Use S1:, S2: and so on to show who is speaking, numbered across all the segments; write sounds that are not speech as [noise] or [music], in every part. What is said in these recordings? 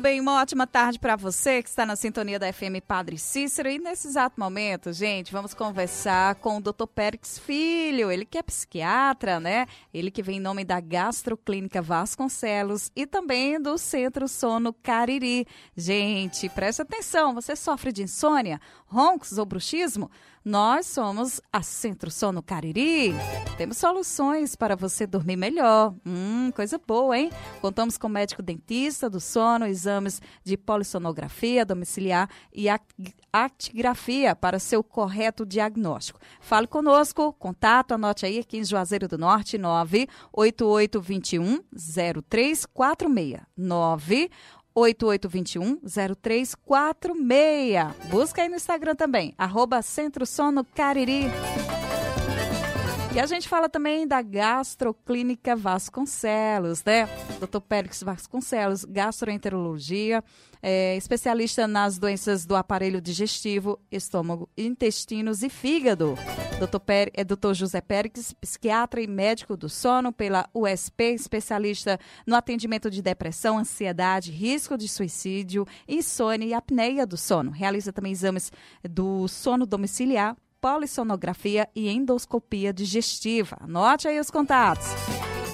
S1: bem, uma ótima tarde para você que está na sintonia da FM Padre Cícero. E nesse exato momento, gente, vamos conversar com o Dr. Périx Filho. Ele que é psiquiatra, né? Ele que vem em nome da Gastroclínica Vasconcelos e também do Centro Sono Cariri. Gente, preste atenção, você sofre de insônia, roncos ou bruxismo? Nós somos a Centro Sono Cariri. Temos soluções para você dormir melhor. Hum, coisa boa, hein? Contamos com médico dentista do sono, exames de polissonografia domiciliar e actigrafia para seu correto diagnóstico. Fale conosco, contato, anote aí aqui em Juazeiro do Norte, 98821 0346. 9 8821-0346. Busca aí no Instagram também, arroba Centro Sono Cariri. E a gente fala também da Gastroclínica Vasconcelos, né? Dr. Périx Vasconcelos, gastroenterologia, é, especialista nas doenças do aparelho digestivo, estômago, intestinos e fígado. Dr. Per, é Dr. José Périx, psiquiatra e médico do sono pela USP, especialista no atendimento de depressão, ansiedade, risco de suicídio, insônia e apneia do sono. Realiza também exames do sono domiciliar polissonografia e endoscopia digestiva. Anote aí os contatos.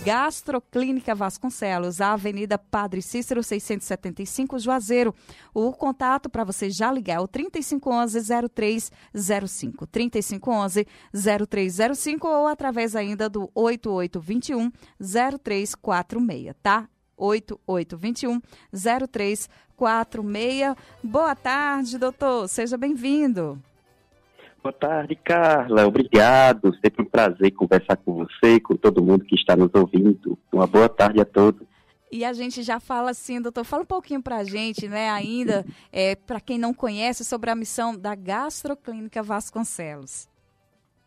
S1: Gastroclínica Vasconcelos, Avenida Padre Cícero 675, Juazeiro. O contato para você já ligar é o 3511-0305. 3511-0305 ou através ainda do 8821-0346, tá? 8821-0346. Boa tarde, doutor. Seja bem-vindo.
S2: Boa tarde, Carla. Obrigado. Sempre um prazer conversar com você e com todo mundo que está nos ouvindo. Uma boa tarde a todos.
S1: E a gente já fala assim, doutor, fala um pouquinho para a gente, né, ainda, é, para quem não conhece, sobre a missão da Gastroclínica Vasconcelos.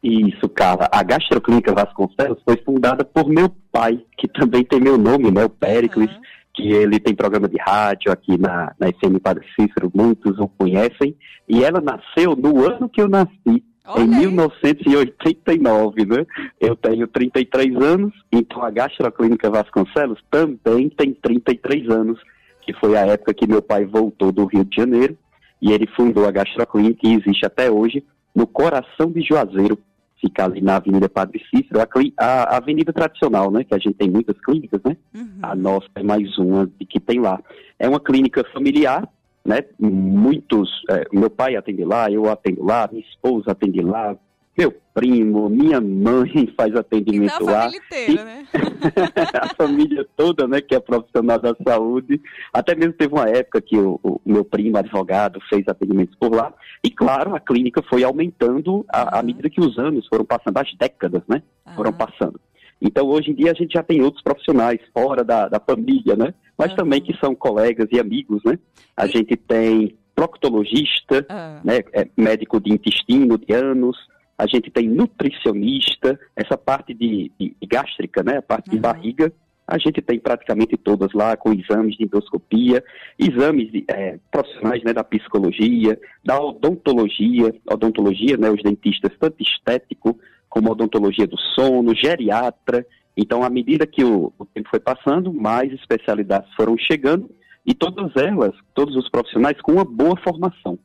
S2: Isso, Carla. A Gastroclínica Vasconcelos foi fundada por meu pai, que também tem meu nome, né, o Péricles. Uhum que ele tem programa de rádio aqui na, na FM Padre Cícero, muitos o conhecem, e ela nasceu no ano que eu nasci, Olha em aí. 1989, né? Eu tenho 33 anos, então a Gastroclínica Vasconcelos também tem 33 anos, que foi a época que meu pai voltou do Rio de Janeiro, e ele fundou a Gastroclínica, que existe até hoje, no coração de Juazeiro, fica ali na Avenida Padre Cícero, a, a, avenida tradicional, né? Que a gente tem muitas clínicas, né? Uhum. A nossa é mais uma que tem lá. É uma clínica familiar, né? Muitos, é, meu pai atende lá, eu atendo lá, minha esposa atende lá, meu primo, minha mãe [laughs] faz atendimento então, lá. A família inteira, e... né? [laughs] a família toda, né, que é profissional da saúde. Até mesmo teve uma época que o, o meu primo, advogado, fez atendimentos por lá. E claro, a clínica foi aumentando à, uhum. medida que os anos foram passando, as décadas, né, uhum. foram passando. Então, hoje em dia, a gente já tem outros profissionais fora da, da família, né? Mas uhum. também que são colegas e amigos, né? A e... gente tem proctologista, né? É médico de intestino, de anos, a gente tem nutricionista, essa parte de, de, de gástrica, né, a parte uhum. de barriga, a gente tem praticamente todas lá com exames de endoscopia, exames de, é, profissionais né, da psicologia, da odontologia, odontologia, né, os dentistas tanto estético como odontologia do sono, geriatra. Então, à medida que o, o tempo foi passando, mais especialidades foram chegando e todas elas, todos os profissionais com uma boa formação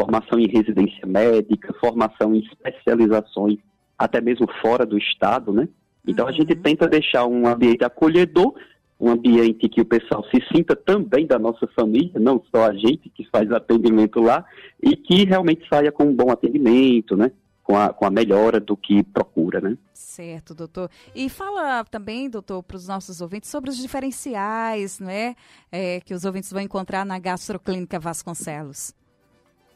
S2: formação em residência médica, formação em especializações, até mesmo fora do estado, né? Então a gente uhum. tenta deixar um ambiente acolhedor, um ambiente que o pessoal se sinta também da nossa família, não só a gente que faz atendimento lá, e que realmente saia com um bom atendimento, né? Com a, com a melhora do que procura, né?
S1: Certo, doutor. E fala também, doutor, para os nossos ouvintes sobre os diferenciais, né? É, que os ouvintes vão encontrar na Gastroclínica Vasconcelos.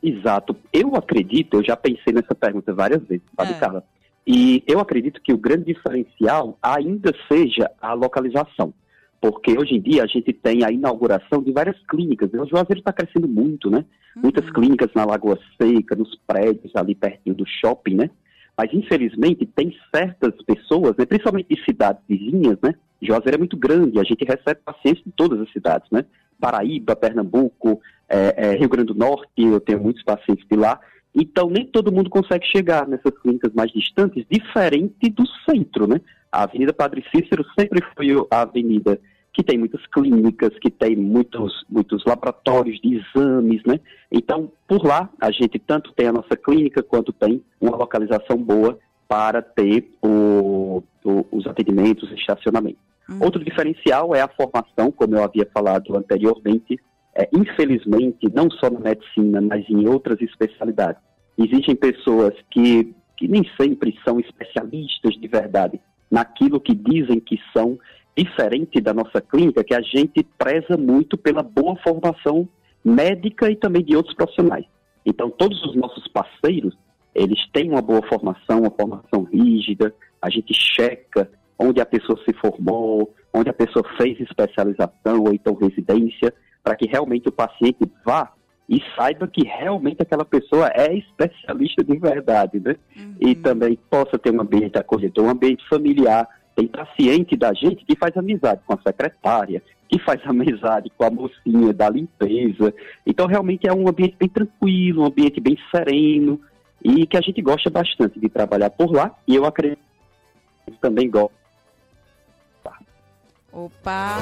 S2: Exato. Eu acredito, eu já pensei nessa pergunta várias vezes, sabe, é. Carla? E eu acredito que o grande diferencial ainda seja a localização. Porque hoje em dia a gente tem a inauguração de várias clínicas. O Juazeiro está crescendo muito, né? Uhum. Muitas clínicas na Lagoa Seca, nos prédios ali pertinho do shopping, né? Mas infelizmente tem certas pessoas, né, principalmente de cidades vizinhas, né? Juazeiro é muito grande, a gente recebe pacientes de todas as cidades, né? Paraíba, Pernambuco, é, é, Rio Grande do Norte, eu tenho muitos pacientes de lá. Então, nem todo mundo consegue chegar nessas clínicas mais distantes, diferente do centro, né? A Avenida Padre Cícero sempre foi a avenida que tem muitas clínicas, que tem muitos, muitos laboratórios de exames, né? Então, por lá, a gente tanto tem a nossa clínica, quanto tem uma localização boa para ter o, o, os atendimentos estacionamento. Uhum. Outro diferencial é a formação, como eu havia falado anteriormente, é, infelizmente, não só na medicina, mas em outras especialidades. Existem pessoas que, que nem sempre são especialistas de verdade naquilo que dizem que são, diferente da nossa clínica, que a gente preza muito pela boa formação médica e também de outros profissionais. Então, todos os nossos parceiros, eles têm uma boa formação, uma formação rígida, a gente checa onde a pessoa se formou, onde a pessoa fez especialização ou então residência, para que realmente o paciente vá e saiba que realmente aquela pessoa é especialista de verdade, né? Uhum. E também possa ter um ambiente acolhedor, um ambiente familiar. Tem paciente da gente que faz amizade com a secretária, que faz [laughs] amizade com a mocinha da limpeza. Então, realmente é um ambiente bem tranquilo, um ambiente bem sereno e que a gente gosta bastante de trabalhar por lá. E eu acredito que também gosta.
S1: Opa,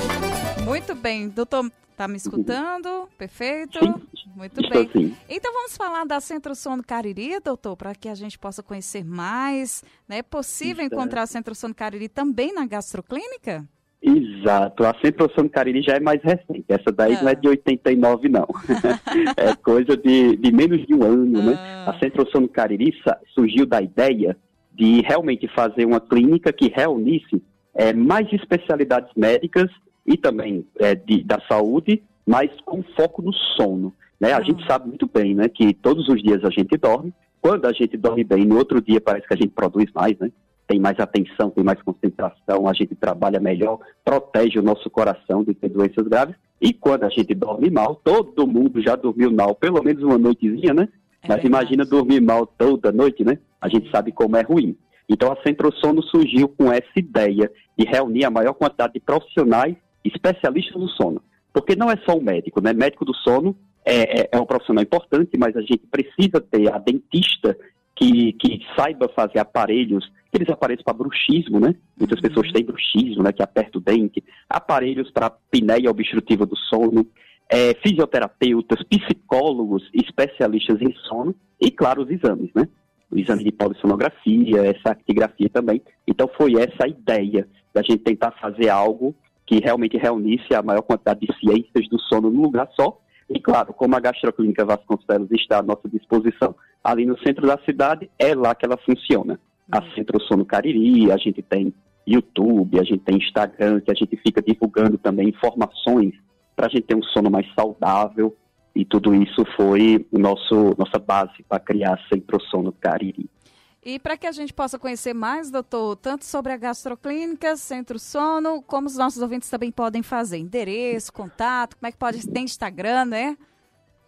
S1: muito bem, doutor Tá me escutando? Perfeito.
S2: Sim,
S1: Muito bem. Assim. Então vamos falar da Centro Sono Cariri, doutor, para que a gente possa conhecer mais. Né? É possível Isso encontrar a Centro Sono Cariri também na gastroclínica?
S2: Exato. A Centro Sono Cariri já é mais recente. Essa daí ah. não é de 89, não. [laughs] é coisa de, de menos de um ano, né? ah. né? A Centro Sono Cariri surgiu da ideia de realmente fazer uma clínica que reunisse é, mais especialidades médicas e também é, de, da saúde, mas com foco no sono. Né? A uhum. gente sabe muito bem né, que todos os dias a gente dorme. Quando a gente dorme bem, no outro dia parece que a gente produz mais, né? tem mais atenção, tem mais concentração, a gente trabalha melhor, protege o nosso coração de ter doenças graves. E quando a gente dorme mal, todo mundo já dormiu mal, pelo menos uma noitezinha, né? É Mas verdade. imagina dormir mal toda noite, né? A gente sabe como é ruim. Então a Centro-Sono surgiu com essa ideia de reunir a maior quantidade de profissionais especialista no sono. Porque não é só o médico, né? Médico do sono é, é, é um profissional importante, mas a gente precisa ter a dentista que, que saiba fazer aparelhos, aqueles aparelhos para bruxismo, né? Muitas uhum. pessoas têm bruxismo, né? Que aperta o dente, aparelhos para apneia obstrutiva do sono, é, fisioterapeutas, psicólogos, especialistas em sono e, claro, os exames, né? O exame de polissonografia, essa actigrafia também. Então foi essa a ideia da gente tentar fazer algo que realmente reunisse a maior quantidade de ciências do sono num lugar só. E claro, como a Gastroclínica Vasconcelos está à nossa disposição ali no centro da cidade, é lá que ela funciona. A uhum. Centro Sono Cariri, a gente tem YouTube, a gente tem Instagram, que a gente fica divulgando também informações para a gente ter um sono mais saudável. E tudo isso foi o nosso nossa base para criar Centro Sono Cariri.
S1: E para que a gente possa conhecer mais, doutor, tanto sobre a gastroclínica, centro sono, como os nossos ouvintes também podem fazer? Endereço, contato, como é que pode? Tem Instagram, né?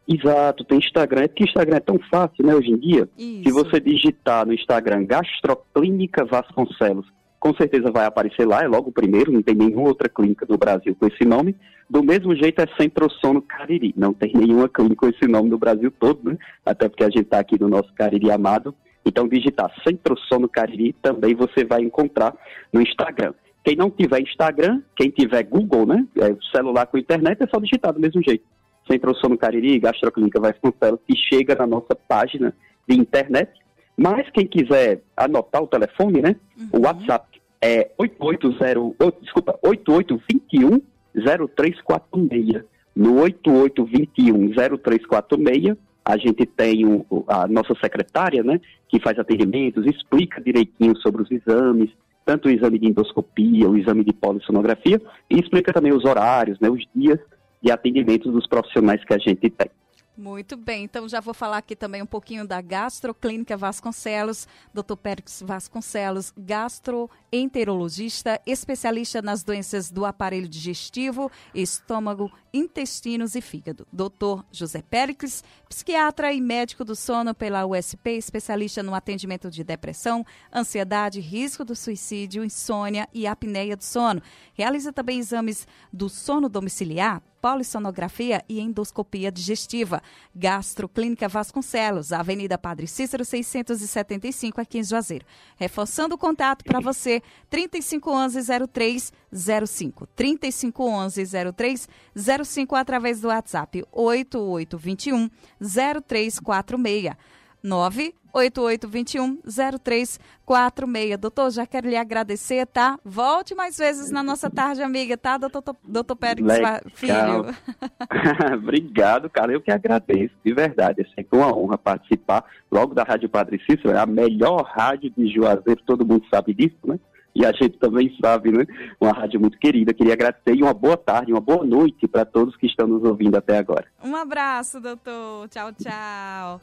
S2: Exato, tem Instagram. É porque Instagram é tão fácil, né, hoje em dia. Isso. Se você digitar no Instagram Gastroclínica Vasconcelos, com certeza vai aparecer lá, é logo o primeiro, não tem nenhuma outra clínica no Brasil com esse nome. Do mesmo jeito é Centro Sono Cariri, não tem nenhuma clínica com esse nome no Brasil todo, né? Até porque a gente está aqui no nosso Cariri amado. Então, digitar Centro Sono Cariri também você vai encontrar no Instagram. Quem não tiver Instagram, quem tiver Google, né, é, celular com internet, é só digitar do mesmo jeito. Centro Sono Cariri, Gastroclínica Vasconcelos, que chega na nossa página de internet. Mas quem quiser anotar o telefone, né, uhum. o WhatsApp é 8808, desculpa, 8821 0346. No 8821 0346 a gente tem o, a nossa secretária, né, que faz atendimentos, explica direitinho sobre os exames, tanto o exame de endoscopia, o exame de polissonografia, e explica também os horários, né, os dias de atendimento dos profissionais que a gente tem.
S1: Muito bem, então já vou falar aqui também um pouquinho da Gastroclínica Vasconcelos, Dr. Pérez Vasconcelos, gastroenterologista, especialista nas doenças do aparelho digestivo, estômago, intestinos e fígado. Dr. José Péricles, psiquiatra e médico do sono pela USP, especialista no atendimento de depressão, ansiedade, risco do suicídio, insônia e apneia do sono. Realiza também exames do sono domiciliar polissonografia e endoscopia digestiva. Gastroclínica Vasconcelos, Avenida Padre Cícero 675, aqui em Juazeiro. Reforçando o contato para você, 3511-0305. 3511-0305 através do WhatsApp 8821 0346. 988210346. Doutor, já quero lhe agradecer, tá? Volte mais vezes na nossa tarde, amiga, tá, doutor, doutor Pérez Filho? [laughs]
S2: Obrigado, cara. Eu que agradeço, de verdade. É sempre uma honra participar logo da Rádio Padre Cícero, é a melhor rádio de Juazeiro, todo mundo sabe disso, né? e a gente também sabe, né? Uma rádio muito querida. Queria agradecer e uma boa tarde, uma boa noite para todos que estão nos ouvindo até agora.
S1: Um abraço, doutor. Tchau, tchau.